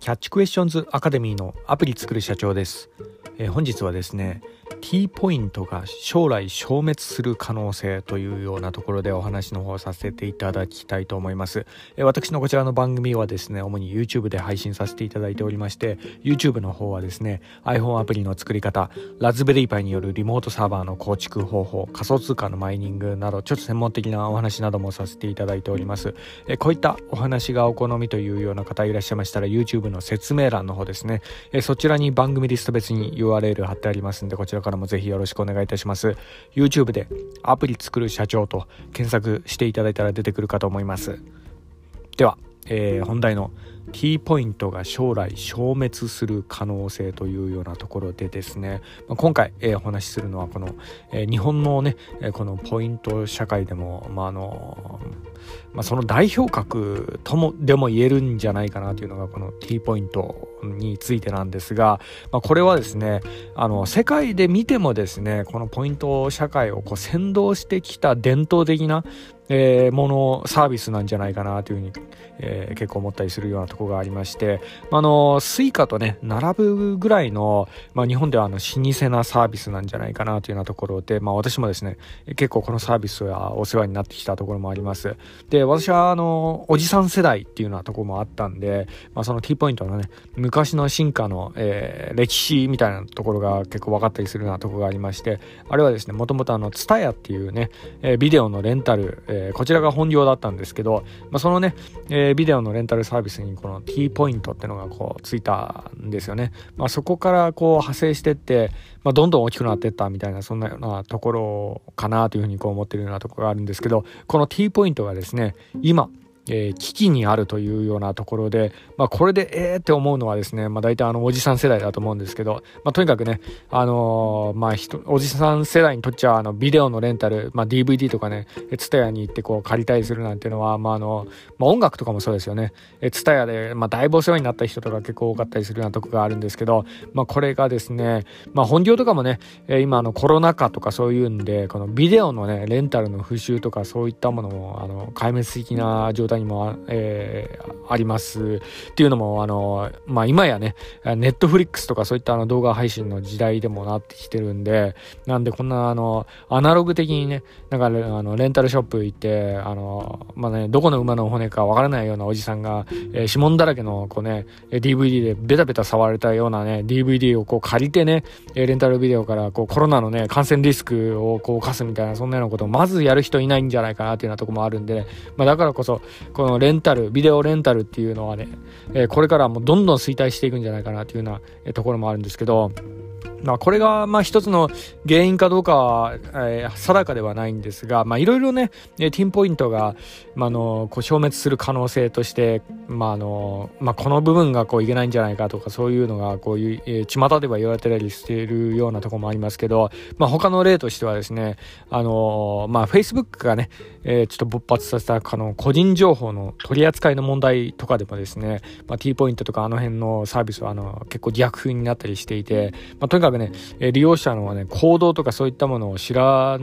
キャッチクエスチョンズアカデミーのアプリ作る社長です、えー、本日はですね T ポイントが将来消滅する可能性というようなところでお話の方をさせていただきたいと思います。え私のこちらの番組はですね、主に YouTube で配信させていただいておりまして、YouTube の方はですね、iPhone アプリの作り方、ラズベリーパイによるリモートサーバーの構築方法、仮想通貨のマイニングなど、ちょっと専門的なお話などもさせていただいております。えこういったお話がお好みというような方いらっしゃいましたら、YouTube の説明欄の方ですね、えそちらに番組リスト別に URL 貼ってありますんで、こちらからもぜひよろしくお願いいたします。YouTube でアプリ作る社長と検索していただいたら出てくるかと思います。では、えー、本題の T ポイントが将来消滅する可能性というようなところでですね、まあ、今回、えー、お話しするのはこの、えー、日本のね、えこのポイント社会でも、まああのまあ、その代表格ともでも言えるんじゃないかなというのがこの T ポイントについてなんですが、まあ、これはですねあの世界で見てもですねこのポイント社会をこう先導してきた伝統的なえー、ものサービスなんじゃないかなというふうに、えー、結構思ったりするようなところがありまして、あのスイカとね並ぶぐらいの、まあ、日本ではあの老舗なサービスなんじゃないかなというようなところで、まあ、私もですね結構このサービスはお世話になってきたところもあります。で私はあのおじさん世代っていうようなところもあったんで、まあ、その T ポイントのね昔の進化の、えー、歴史みたいなところが結構分かったりするようなところがありましてあれはですねもともとあの TSUTAYA っていうね、えー、ビデオのレンタル、えーえー、こちらが本業だったんですけど、まあ、そのね、えー、ビデオのレンタルサービスにこの T ポイントってのがこうついたんですよね。まあ、そこからこう派生してって、まあ、どんどん大きくなってったみたいなそんなようなところかなというふうにこう思ってるようなところがあるんですけどこの T ポイントがですね今えー、危機にあるというようなところで、まあ、これでえーって思うのはですね、まあ、大体あのおじさん世代だと思うんですけど、まあ、とにかくね、あのー、まあ、おじさん世代にとっちゃあのビデオのレンタル、まあ、DVD とかね、ツタヤに行ってこう借りたりするなんていうのは、まああのまあ、音楽とかもそうですよね、ツタヤで、まあ、だいぶお世話になった人とか結構多かったりするようなとこがあるんですけど、まあ、これがですね、まあ、本業とかもね、今あのコロナ禍とかそういうんで、このビデオのね、レンタルの復習とかそういったものも、あの、壊滅的な状態にも、えー、ありますっていうのもあの、まあ、今やねネットフリックスとかそういったあの動画配信の時代でもなってきてるんでなんでこんなあのアナログ的にねなんかあのレンタルショップ行ってあの、まあね、どこの馬の骨かわからないようなおじさんが、えー、指紋だらけのこう、ね、DVD でベタベタ触れたようなね DVD をこう借りてねレンタルビデオからこうコロナのね感染リスクをこう犯すみたいなそんなようなことをまずやる人いないんじゃないかなっていうようなとこもあるんで、まあ、だからこそこのレンタル、ビデオレンタルっていうのはね、え、これからもどんどん衰退していくんじゃないかなというようなところもあるんですけど、まあ、これがまあ一つの原因かどうかは、え、定かではないんですが、いろいろね、ティンポイントが、まあ、あのこう消滅する可能性として、まああのまあ、この部分がこういけないんじゃないかとかそういうのがこういう、えー、巷では言われてたりしているようなところもありますけど、まあ、他の例としてはですね、あのまあ、Facebook がね、え、ちょっと勃発させたあの個人情報の取り扱いの問題とかでもですね、まあ、T ポイントとかあの辺のサービスはあの結構逆風になったりしていて、まあ、とにかくかね、え利用者のね、行動とかそういったものを知ら、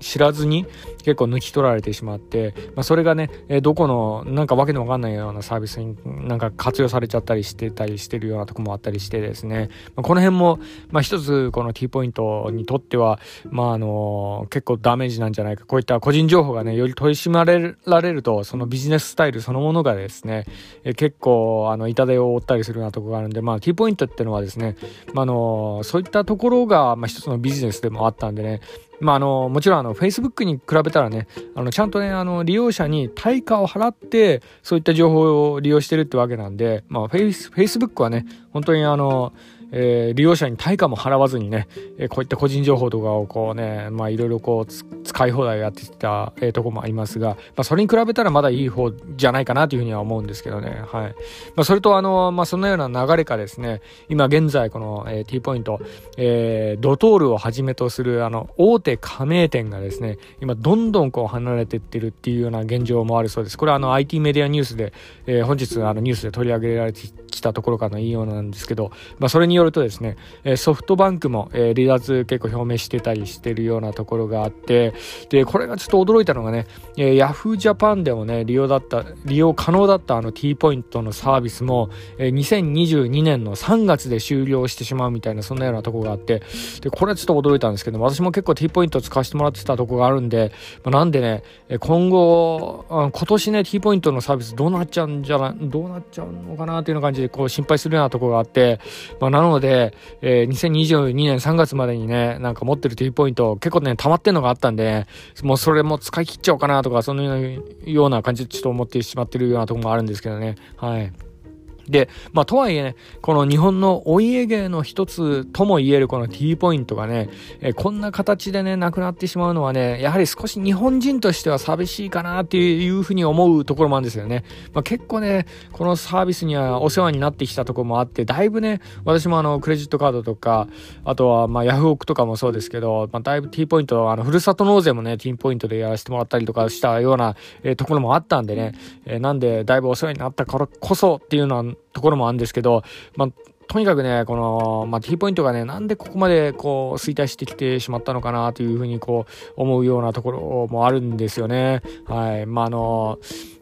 知らずに結構抜き取られてしまって、まあ、それがね、えどこの、なんかわけのわかんないようなサービスになんか活用されちゃったりしてたりしてるようなとこもあったりしてですね、まあ、この辺も、まあ、一つこの T ポイントにとっては、まあ、あの、結構ダメージなんじゃないか。こういった個人情報がね、より取り締まられると、そのビジネススタイルそのものがですね、え結構、あの、痛手を負ったりするようなとこがあるんで、まあ、T ポイントってのはですね、ま、あの、そいったところが、まあ、一つのビジネスでもあったんでね、まあ、あの、もちろんあの、Facebook に比べたらね、あの、ちゃんとね、あの、利用者に対価を払って、そういった情報を利用してるってわけなんで、まあ、Facebook はね、本当にあの、えー、利用者に対価も払わずにね、えー、こういった個人情報とかをこうね、まあいろいろこう使い放題やってきた、えー、とこもありますが、まあそれに比べたらまだいい方じゃないかなというふうには思うんですけどね。はい。まあそれとあの、まあそんなような流れかですね、今現在この、えー、T ポイント、えー、ドトールをはじめとするあの大手加盟店がですね、今どんどんこう離れていってるっていうような現状もあるそうです。これはあの IT メディアニュースで、えー、本日あのニュースで取り上げられてきたところからのいいようなんですけど、まあ、それによるとですね、えソフトバンクも、え離脱結構表明してたりしてるようなところがあって、で、これがちょっと驚いたのがね、え Yahoo Japan でもね、利用だった、利用可能だったあの T ポイントのサービスも、え2022年の3月で終了してしまうみたいな、そんなようなとこがあって、で、これはちょっと驚いたんですけど、私も結構 T ポイント使わせてもらってたとこがあるんで、まあ、なんでね、今後、今年ね、T ポイントのサービスどうなっちゃうんじゃない、どうなっちゃうのかなっていうような感じで、こう心配するようなところがあって、まあ、なので、えー、2022年3月までにね、なんか持ってる T ポイント結構ね、溜まってんのがあったんで、もうそれも使い切っちゃおうかなとか、そのような感じでちょっと思ってしまってるようなところもあるんですけどね。はい。で、まあ、とはいえね、この日本のお家芸の一つとも言えるこの T ポイントがね、えこんな形でね、なくなってしまうのはね、やはり少し日本人としては寂しいかなっていうふうに思うところもあるんですよね。まあ、結構ね、このサービスにはお世話になってきたところもあって、だいぶね、私もあの、クレジットカードとか、あとはまあ、ヤフオクとかもそうですけど、まあ、だいぶ T ポイント、あの、ふるさと納税もね、T ポイントでやらせてもらったりとかしたような、えー、ところもあったんでね、えー、なんで、だいぶお世話になったからこそっていうのは、ところもあるんですけど、まあ、とにかくね、この、まあ、T ポイントがね、なんでここまでこう衰退してきてしまったのかなというふうにこう思うようなところもあるんですよね。はい。まあ、あの、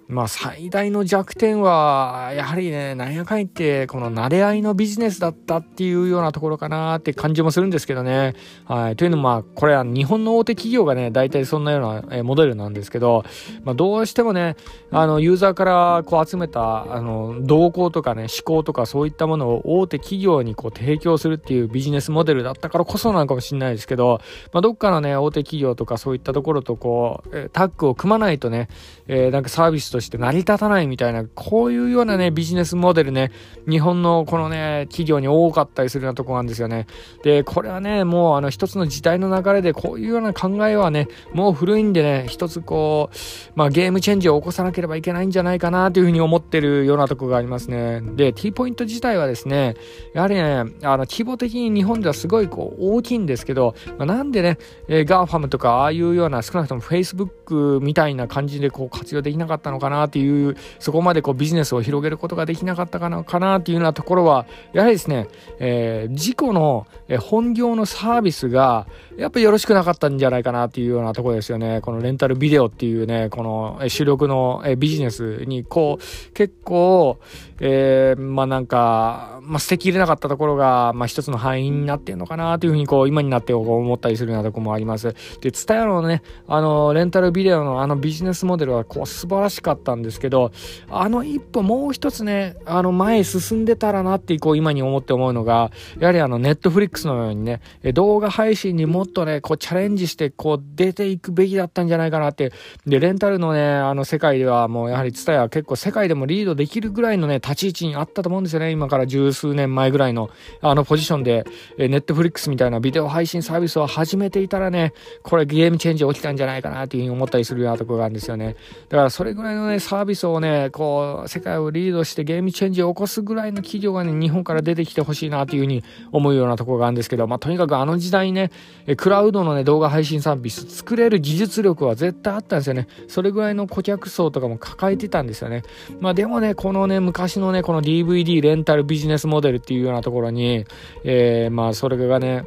まあ最大の弱点は、やはりね、なんやかん言って、この慣れ合いのビジネスだったっていうようなところかなって感じもするんですけどね。はい。というのもまあ、これは日本の大手企業がね、大体そんなようなモデルなんですけど、まあどうしてもね、あの、ユーザーからこう集めた、あの、動向とかね、思考とかそういったものを大手企業にこう提供するっていうビジネスモデルだったからこそなのかもしれないですけど、まあどっかのね、大手企業とかそういったところとこう、タッグを組まないとね、えー、なんかサービスととして成り立たないみたいな、こういうようなね、ビジネスモデルね、日本のこのね、企業に多かったりするようなとこなんですよね。で、これはね、もうあの一つの時代の流れでこういうような考えはね、もう古いんでね、一つこう、まあゲームチェンジを起こさなければいけないんじゃないかなというふうに思ってるようなとこがありますね。で、T ポイント自体はですね、やはりね、あの、規模的に日本ではすごいこう大きいんですけど、まあ、なんでね、えー、 GAFAM とかああいうような少なくとも Facebook みたいな感じでこう活用できなかったのかかなっていう、そこまでこうビジネスを広げることができなかったかなかなっていうようなところは、やはりですね、えー、自己の本業のサービスが、やっぱりよろしくなかったんじゃないかなっていうようなところですよね。このレンタルビデオっていうね、この主力のビジネスに、こう、結構、えー、まあなんか、まあ捨てきれなかったところが、まあ一つの範囲になってんのかなというふうに、こう、今になって思ったりするようなところもあります。で、ツタヤのね、あの、レンタルビデオのあのビジネスモデルは、こう、素晴らしかったんですけど、あの一歩もう一つね、あの前進んでたらなって、こう、今に思って思うのが、やはりあの、ネットフリックスのようにね、動画配信にもっとね、こう、チャレンジして、こう、出ていくべきだったんじゃないかなって。で、レンタルのね、あの、世界ではもう、やはりツタヤは結構世界でもリードできるぐらいのね、立ち位置にあったと思うんですよね。今から十数年前ぐらいの、あのポジションで、ネットフリックスみたいなビデオ配信サービスを始めていたらね、これゲームチェンジ起きたんじゃないかなっていうふうに思ったりするようなところがあるんですよね。だからそれぐらいのね、サービスをね、こう、世界をリードしてゲームチェンジを起こすぐらいの企業がね、日本から出てきてほしいなっていうふうに思うようなところがあるんですけど、まあ、とにかくあの時代ね、クラウドのね、動画配信サービス作れる技術力は絶対あったんですよね。それぐらいの顧客層とかも抱えてたんですよね。まあでもね、このね、昔のね、この DVD レンタルビジネスモデルっていうようなところに、えー、まあそれがね、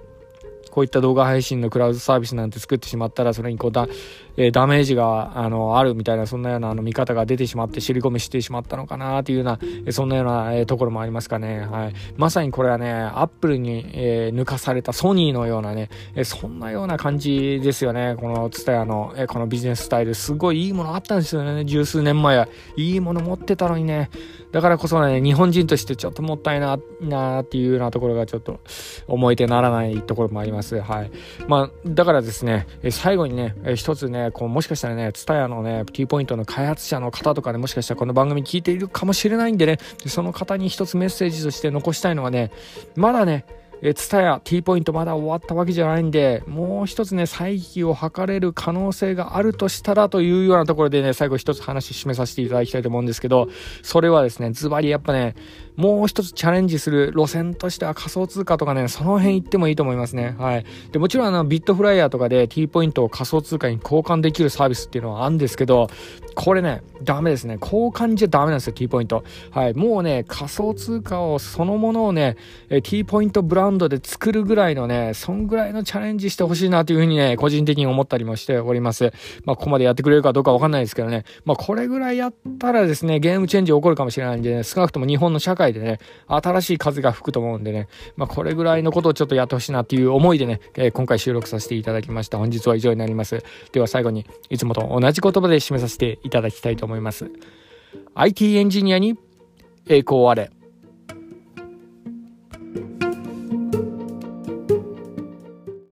こういった動画配信のクラウドサービスなんて作ってしまったら、それにこうだ、え、ダメージが、あの、あるみたいな、そんなような、あの、見方が出てしまって、尻込みしてしまったのかな、というような、えそんなような、え、ところもありますかね。はい。まさにこれはね、アップルに、え、抜かされたソニーのようなね、えそんなような感じですよね。この、ツタヤの、えこのビジネススタイル、すごいいいものあったんですよね。十数年前は。いいもの持ってたのにね。だからこそね、日本人としてちょっともったいな、なっていうようなところがちょっと思えてならないところもあります。はい。まあ、だからですね、最後にね、一つね、こう、もしかしたらね、TSUTAYA のね、T ポイントの開発者の方とか、ね、もしかしたらこの番組聞いているかもしれないんでね、その方に一つメッセージとして残したいのはね、まだね、えツタヤ T ポイントまだ終わったわけじゃないんで、もう一つね、再起を図れる可能性があるとしたらというようなところでね、最後一つ話締めさせていただきたいと思うんですけど、それはですね、ズバリやっぱね、もう一つチャレンジする路線としては仮想通貨とかね、その辺行ってもいいと思いますね。はい。で、もちろんあの、ビットフライヤーとかで T ポイントを仮想通貨に交換できるサービスっていうのはあるんですけど、これね、ダメですね。交換じゃダメなんですよ、T ポイント。はい。もうね、仮想通貨をそのものをね、T ポイントブランドで作るぐらいのね、そんぐらいのチャレンジしてほしいなというふうにね、個人的に思ったりもしております。まあ、ここまでやってくれるかどうかわかんないですけどね。まあ、これぐらいやったらですね、ゲームチェンジ起こるかもしれないんで、ね、少なくとも日本の社会でね、新しい風が吹くと思うんでね、まあ、これぐらいのことをちょっとやってほしいなっていう思いでね、えー、今回収録させていただきました。本日は以上になります。では最後に、いつもと同じ言葉で締めさせていただきたいと思います。IT エンジニアに栄光あれ。